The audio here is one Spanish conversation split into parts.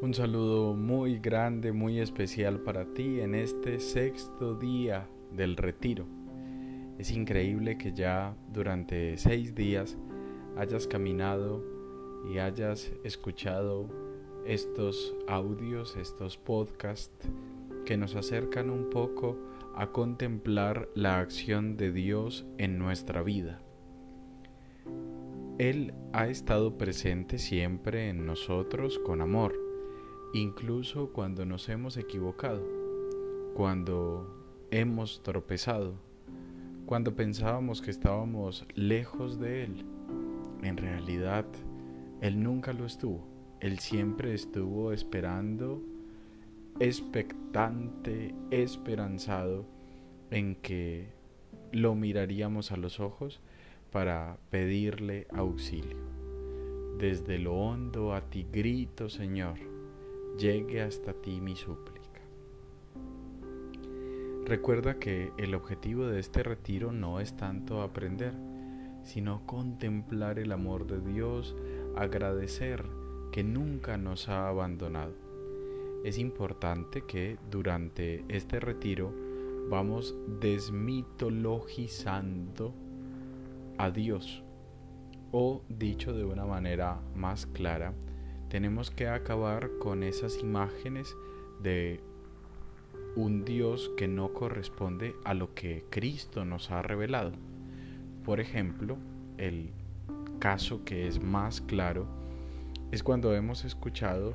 Un saludo muy grande, muy especial para ti en este sexto día del retiro. Es increíble que ya durante seis días hayas caminado y hayas escuchado estos audios, estos podcasts que nos acercan un poco a contemplar la acción de Dios en nuestra vida. Él ha estado presente siempre en nosotros con amor incluso cuando nos hemos equivocado, cuando hemos tropezado, cuando pensábamos que estábamos lejos de Él. En realidad, Él nunca lo estuvo. Él siempre estuvo esperando, expectante, esperanzado en que lo miraríamos a los ojos para pedirle auxilio. Desde lo hondo a ti grito, Señor llegue hasta ti mi súplica. Recuerda que el objetivo de este retiro no es tanto aprender, sino contemplar el amor de Dios, agradecer que nunca nos ha abandonado. Es importante que durante este retiro vamos desmitologizando a Dios, o dicho de una manera más clara, tenemos que acabar con esas imágenes de un Dios que no corresponde a lo que Cristo nos ha revelado. Por ejemplo, el caso que es más claro es cuando hemos escuchado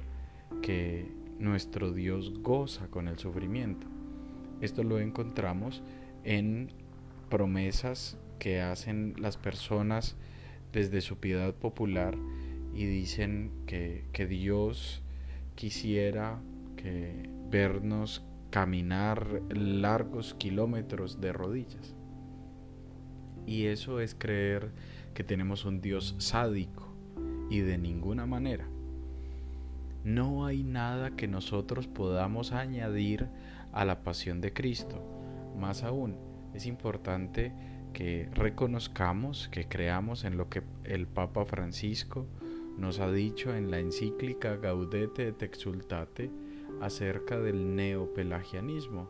que nuestro Dios goza con el sufrimiento. Esto lo encontramos en promesas que hacen las personas desde su piedad popular y dicen que, Dios quisiera que vernos caminar largos kilómetros de rodillas. Y eso es creer que tenemos un Dios sádico y de ninguna manera. No hay nada que nosotros podamos añadir a la pasión de Cristo. Más aún, es importante que reconozcamos, que creamos en lo que el Papa Francisco nos ha dicho en la encíclica Gaudete et Exultate acerca del neopelagianismo.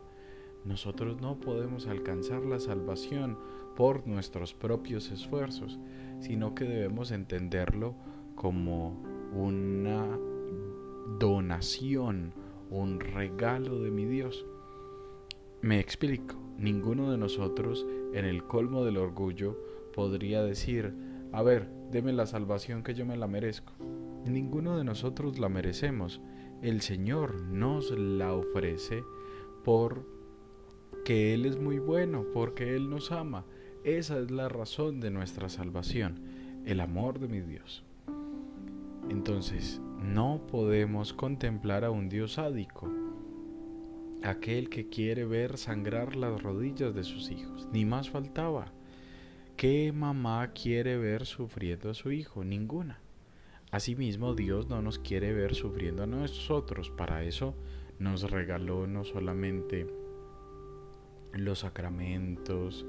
Nosotros no podemos alcanzar la salvación por nuestros propios esfuerzos, sino que debemos entenderlo como una donación, un regalo de mi Dios. Me explico, ninguno de nosotros en el colmo del orgullo podría decir, a ver, deme la salvación que yo me la merezco. Ninguno de nosotros la merecemos. El Señor nos la ofrece por que Él es muy bueno, porque Él nos ama. Esa es la razón de nuestra salvación, el amor de mi Dios. Entonces, no podemos contemplar a un Dios sádico, aquel que quiere ver sangrar las rodillas de sus hijos, ni más faltaba. ¿Qué mamá quiere ver sufriendo a su hijo? Ninguna. Asimismo, Dios no nos quiere ver sufriendo a nosotros. Para eso nos regaló no solamente los sacramentos,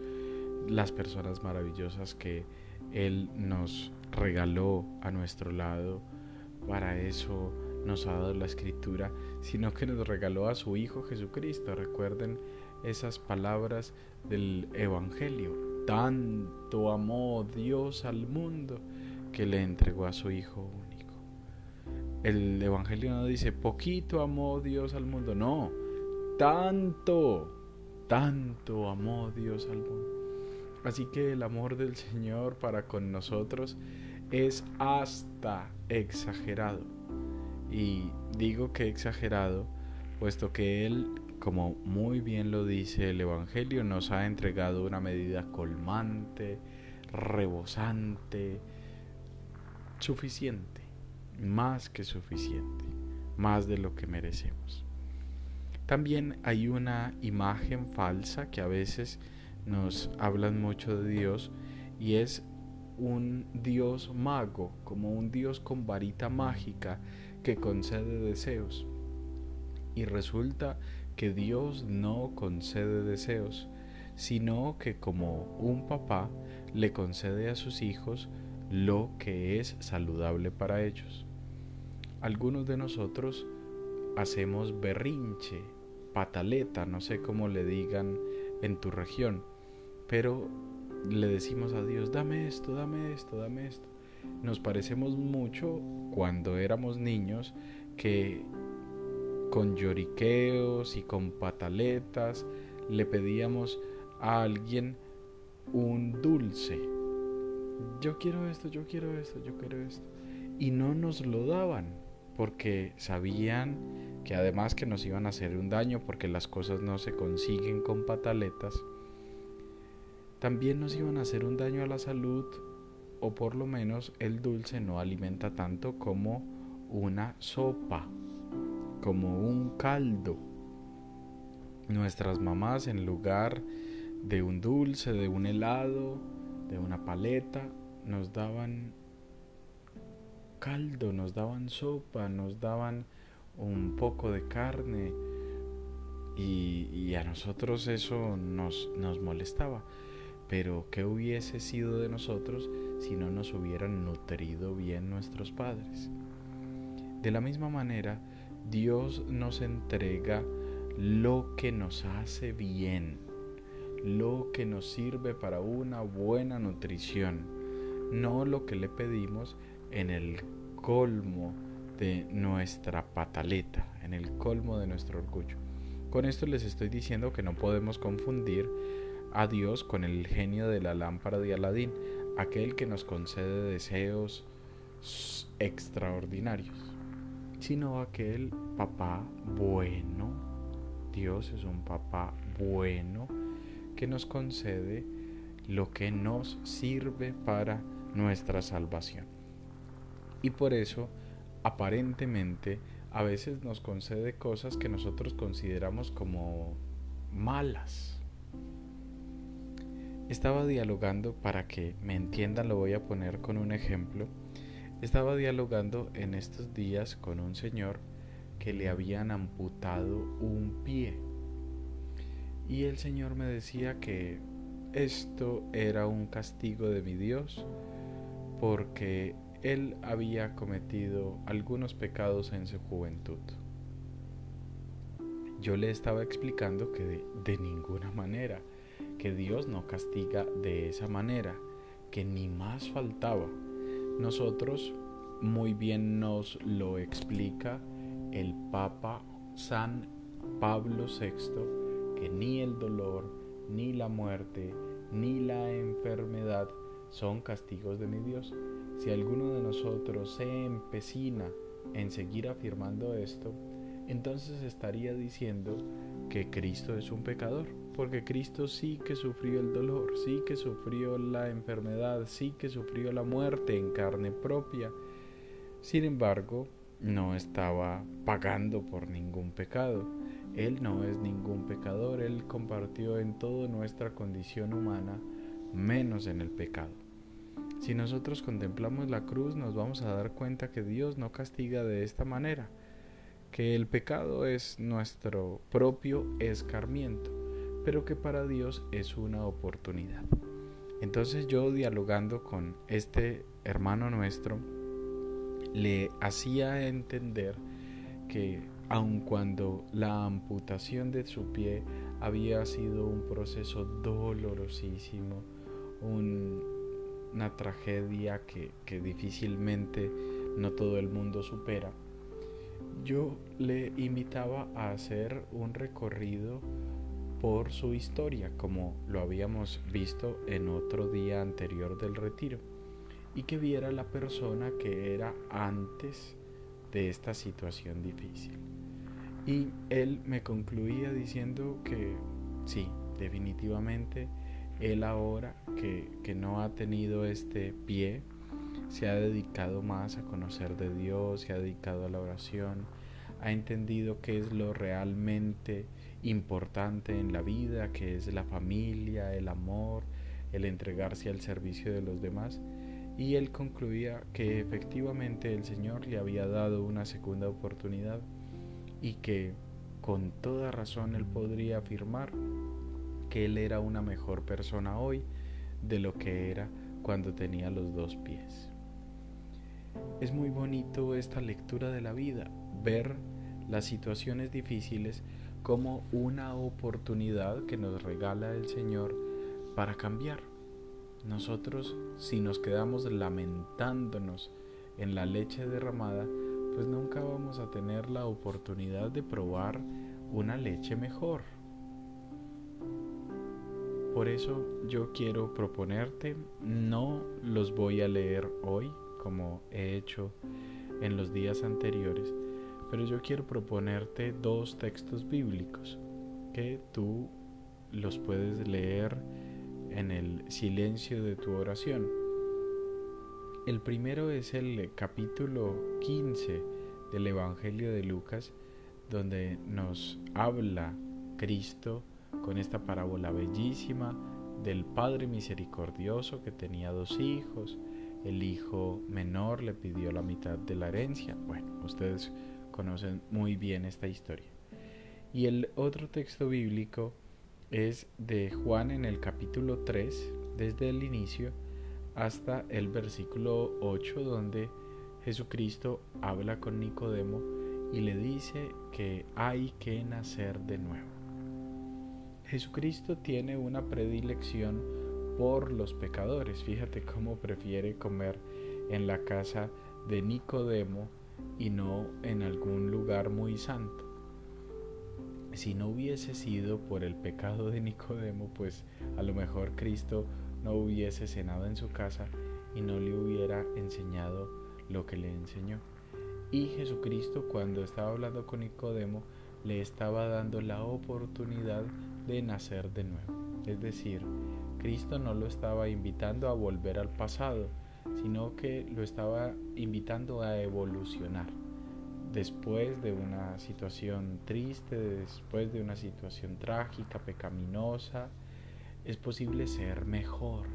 las personas maravillosas que Él nos regaló a nuestro lado. Para eso nos ha dado la escritura, sino que nos regaló a su Hijo Jesucristo. Recuerden esas palabras del Evangelio tanto amó Dios al mundo que le entregó a su Hijo único. El Evangelio no dice poquito amó Dios al mundo, no, tanto, tanto amó Dios al mundo. Así que el amor del Señor para con nosotros es hasta exagerado. Y digo que exagerado, puesto que Él como muy bien lo dice el Evangelio, nos ha entregado una medida colmante, rebosante, suficiente, más que suficiente, más de lo que merecemos. También hay una imagen falsa que a veces nos hablan mucho de Dios y es un Dios mago, como un Dios con varita mágica que concede deseos. Y resulta que Dios no concede deseos, sino que como un papá le concede a sus hijos lo que es saludable para ellos. Algunos de nosotros hacemos berrinche, pataleta, no sé cómo le digan en tu región, pero le decimos a Dios, dame esto, dame esto, dame esto. Nos parecemos mucho cuando éramos niños que con lloriqueos y con pataletas le pedíamos a alguien un dulce. Yo quiero esto, yo quiero esto, yo quiero esto. Y no nos lo daban porque sabían que además que nos iban a hacer un daño porque las cosas no se consiguen con pataletas, también nos iban a hacer un daño a la salud o por lo menos el dulce no alimenta tanto como una sopa, como un caldo. Nuestras mamás en lugar de un dulce, de un helado, de una paleta, nos daban caldo, nos daban sopa, nos daban un poco de carne y, a nosotros eso nos, nos molestaba. Pero ¿qué hubiese sido de nosotros si no nos hubieran nutrido bien nuestros padres? De la misma manera, Dios nos entrega lo que nos hace bien, lo que nos sirve para una buena nutrición, no lo que le pedimos en el colmo de nuestra pataleta, en el colmo de nuestro orgullo. Con esto les estoy diciendo que no podemos confundir a Dios con el genio de la lámpara de Aladín, aquel que nos concede deseos extraordinarios, sino aquel papá bueno. Dios es un papá bueno que nos concede lo que nos sirve para nuestra salvación. Y por eso, aparentemente, a veces nos concede cosas que nosotros consideramos como malas. Estaba dialogando, para que me entiendan lo voy a poner con un ejemplo, estaba dialogando en estos días con un señor que le habían amputado un pie. Y el Señor me decía que esto era un castigo de mi Dios porque él había cometido algunos pecados en su juventud. Yo le estaba explicando que de, ninguna manera, que Dios no castiga de esa manera, que ni más faltaba. Nosotros muy bien nos lo explica el Papa San Pablo VI, que ni el dolor, ni la muerte, ni la enfermedad son castigos de mi Dios. Si alguno de nosotros se empecina en seguir afirmando esto, entonces estaría diciendo que Cristo es un pecador, porque Cristo sí que sufrió el dolor, sí que sufrió la enfermedad, sí que sufrió la muerte en carne propia. Sin embargo, no estaba pagando por ningún pecado. Él no es ningún pecador, Él compartió en toda nuestra condición humana, menos en el pecado. Si nosotros contemplamos la cruz nos vamos a dar cuenta que Dios no castiga de esta manera, que el pecado es nuestro propio escarmiento, pero que para Dios es una oportunidad. Entonces yo dialogando con este hermano nuestro, le hacía entender que aun cuando la amputación de su pie había sido un proceso dolorosísimo, un, una tragedia que difícilmente no todo el mundo supera, yo le invitaba a hacer un recorrido por su historia, como lo habíamos visto en otro día anterior del retiro, y que viera la persona que era antes de esta situación difícil. Y él me concluía diciendo que sí, definitivamente él ahora que, que no ha tenido este pie, se ha dedicado más a conocer de Dios, se ha dedicado a la oración, ha entendido qué es lo realmente importante en la vida, que es la familia, el amor, el entregarse al servicio de los demás. Y él concluía que efectivamente el Señor le había dado una segunda oportunidad y que con toda razón él podría afirmar que él era una mejor persona hoy de lo que era cuando tenía los dos pies. Es muy bonito esta lectura de la vida, ver las situaciones difíciles como una oportunidad que nos regala el Señor para cambiar. Nosotros, si nos quedamos lamentándonos en la leche derramada, pues nunca vamos a tener la oportunidad de probar una leche mejor. Por eso yo quiero proponerte, no los voy a leer hoy como he hecho en los días anteriores, pero yo quiero proponerte dos textos bíblicos que tú los puedes leer en el silencio de tu oración. El primero es el capítulo 15 del Evangelio de Lucas, donde nos habla Cristo con esta parábola bellísima del Padre misericordioso que tenía dos hijos. El hijo menor le pidió la mitad de la herencia. Bueno, ustedes conocen muy bien esta historia. Y el otro texto bíblico es de Juan en el capítulo 3, desde el inicio hasta el versículo 8, donde Jesucristo habla con Nicodemo y le dice que hay que nacer de nuevo. Jesucristo tiene una predilección por los pecadores. Fíjate cómo prefiere comer en la casa de Nicodemo y no en algún lugar muy santo. Si no hubiese sido por el pecado de Nicodemo, pues a lo mejor Cristo no hubiese cenado en su casa y no le hubiera enseñado lo que le enseñó. Y Jesucristo cuando estaba hablando con Nicodemo le estaba dando la oportunidad de nacer de nuevo. Es decir, Cristo no lo estaba invitando a volver al pasado, sino que lo estaba invitando a evolucionar. Después de una situación triste, después de una situación trágica, pecaminosa, es posible ser mejor,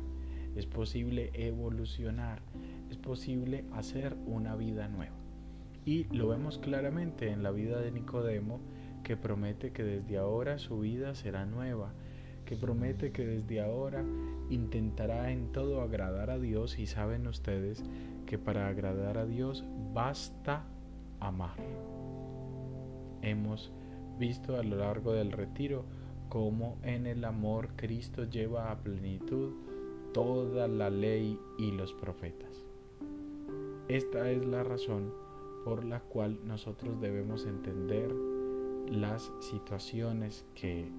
es posible evolucionar, es posible hacer una vida nueva. Y lo vemos claramente en la vida de Nicodemo, que promete que desde ahora su vida será nueva, que promete que desde ahora intentará en todo agradar a Dios y saben ustedes que para agradar a Dios basta amar. Hemos visto a lo largo del retiro cómo en el amor Cristo lleva a plenitud toda la ley y los profetas. Esta es la razón por la cual nosotros debemos entender las situaciones que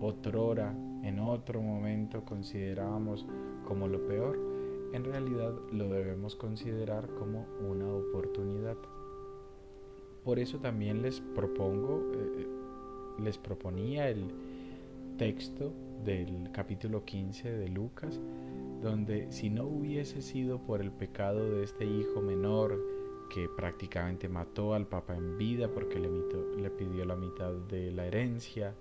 otrora, en otro momento considerábamos como lo peor, en realidad lo debemos considerar como una oportunidad. Por eso también les propongo, eh, les proponía el texto del capítulo 15 de Lucas, donde si no hubiese sido por el pecado de este hijo menor, que prácticamente mató al papá en vida porque le pidió la mitad de la herencia,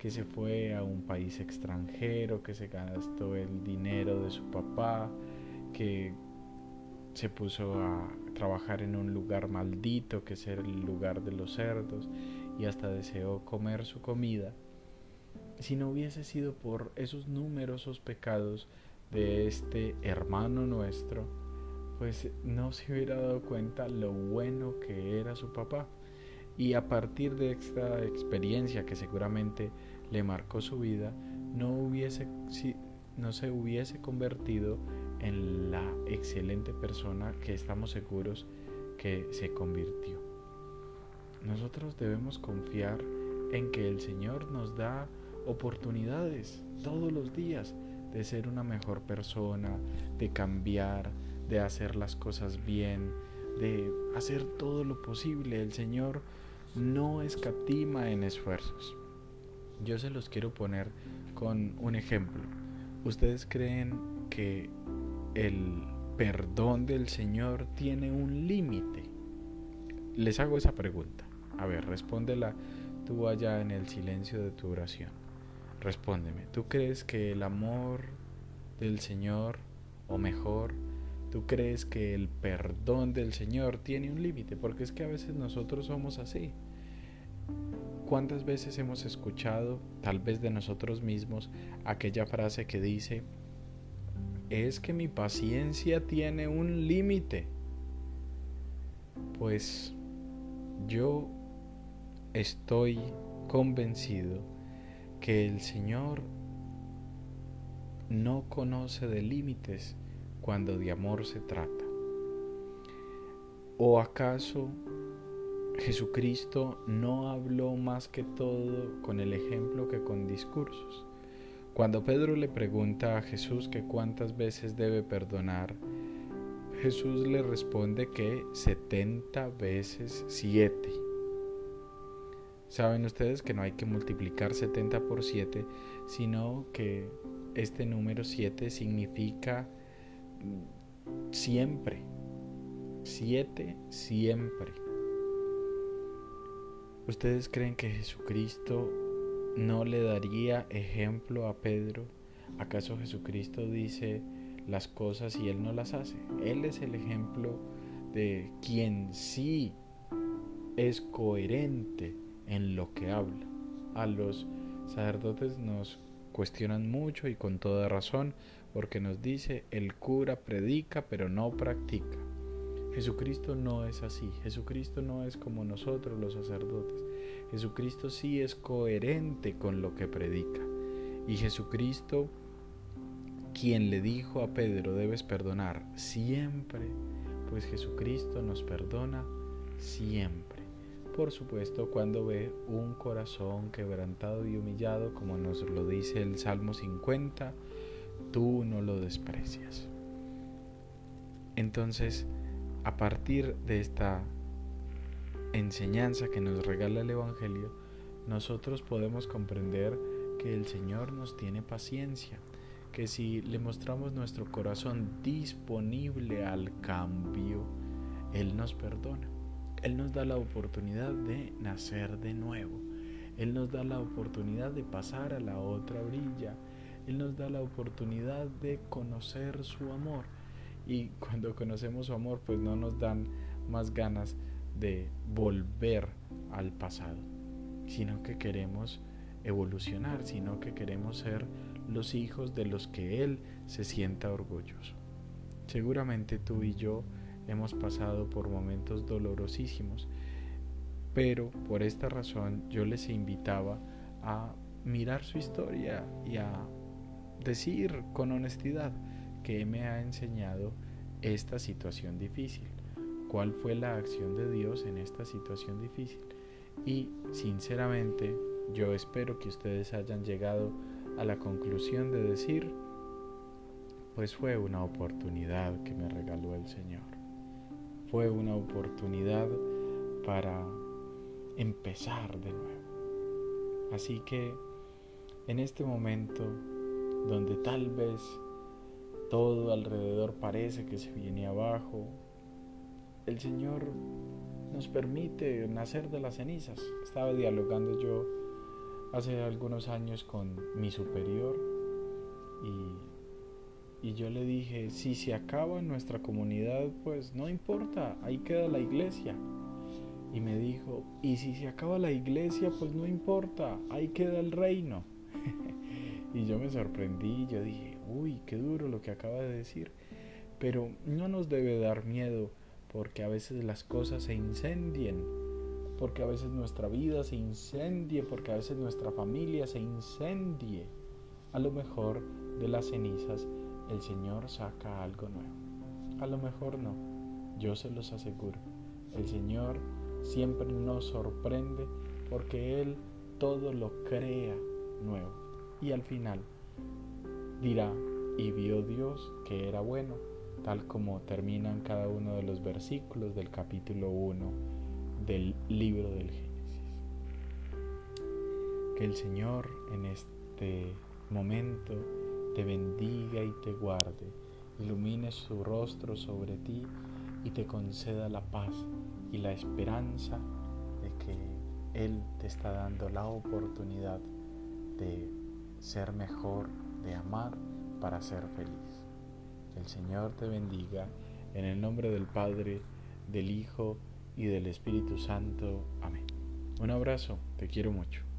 que se fue a un país extranjero, que se gastó el dinero de su papá, que se puso a trabajar en un lugar maldito, que es el lugar de los cerdos, y hasta deseó comer su comida. Si no hubiese sido por esos numerosos pecados de este hermano nuestro, pues no se hubiera dado cuenta lo bueno que era su papá. Y a partir de esta experiencia que seguramente le marcó su vida, no, hubiese, no se hubiese convertido en la excelente persona que estamos seguros que se convirtió. Nosotros debemos confiar en que el Señor nos da oportunidades todos los días de ser una mejor persona, de cambiar, de hacer las cosas bien, de hacer todo lo posible. El Señor no escatima en esfuerzos. Yo se los quiero poner con un ejemplo. ¿Ustedes creen que el perdón del Señor tiene un límite? Les hago esa pregunta. A ver, respóndela tú allá en el silencio de tu oración. Respóndeme, ¿tú crees que el amor del Señor, o mejor, ¿Tú crees que el perdón del Señor tiene un límite? Porque es que a veces nosotros somos así. ¿Cuántas veces hemos escuchado, tal vez de nosotros mismos, aquella frase que dice, es que mi paciencia tiene un límite? Pues yo estoy convencido que el Señor no conoce de límites cuando de amor se trata. ¿O acaso Jesucristo no habló más que todo con el ejemplo que con discursos? Cuando Pedro le pregunta a Jesús que cuántas veces debe perdonar, Jesús le responde que 70 veces 7. Saben ustedes que no hay que multiplicar 70 por 7, sino que este número 7 significa siempre. 7 siempre. ¿Ustedes creen que Jesucristo no le daría ejemplo a Pedro? ¿Acaso Jesucristo dice las cosas y él no las hace? Él es el ejemplo de quien sí es coherente en lo que habla. A los sacerdotes nos cuestionan mucho y con toda razón porque nos dice el cura predica pero no practica. Jesucristo no es así, Jesucristo no es como nosotros los sacerdotes. Jesucristo sí es coherente con lo que predica. Y Jesucristo, quien le dijo a Pedro, debes perdonar siempre, pues Jesucristo nos perdona siempre por supuesto cuando ve un corazón quebrantado y humillado, como nos lo dice el Salmo 50, tú no lo desprecias. Entonces, a partir de esta enseñanza que nos regala el Evangelio, nosotros podemos comprender que el Señor nos tiene paciencia, que si le mostramos nuestro corazón disponible al cambio, Él nos perdona. Él nos da la oportunidad de nacer de nuevo. Él nos da la oportunidad de pasar a la otra orilla. Él nos da la oportunidad de conocer su amor. Y cuando conocemos su amor, pues no nos dan más ganas de volver al pasado, sino que queremos evolucionar, sino que queremos ser los hijos de los que Él se sienta orgulloso. Seguramente tú y yo hemos pasado por momentos dolorosísimos, pero por esta razón yo les invitaba a mirar su historia y a decir con honestidad que me ha enseñado esta situación difícil, cuál fue la acción de Dios en esta situación difícil. Y sinceramente yo espero que ustedes hayan llegado a la conclusión de decir, pues fue una oportunidad que me regaló el Señor fue una oportunidad para empezar de nuevo. Así que en este momento donde tal vez todo alrededor parece que se viene abajo, el Señor nos permite nacer de las cenizas. Estaba dialogando yo hace algunos años con mi superior y y yo le dije, si se acaba nuestra comunidad, pues no importa, ahí queda la iglesia. Y me dijo, y si se acaba la iglesia, pues no importa, ahí queda el reino. Y yo me sorprendí, yo dije, uy, qué duro lo que acaba de decir. Pero no nos debe dar miedo porque a veces las cosas se incendien, porque a veces nuestra vida se incendie, porque a veces nuestra familia se incendie. A lo mejor de las cenizas el Señor saca algo nuevo. A lo mejor no, yo se los aseguro. El Señor siempre nos sorprende porque Él todo lo crea nuevo. Y al final dirá, y vio Dios que era bueno, tal como terminan cada uno de los versículos del capítulo 1 del libro del Génesis. Que el Señor en este momento te bendiga y te guarde, ilumine su rostro sobre ti y te conceda la paz y la esperanza de que Él te está dando la oportunidad de ser mejor, de amar para ser feliz. El Señor te bendiga en el nombre del Padre, del Hijo y del Espíritu Santo. Amén. Un abrazo, te quiero mucho.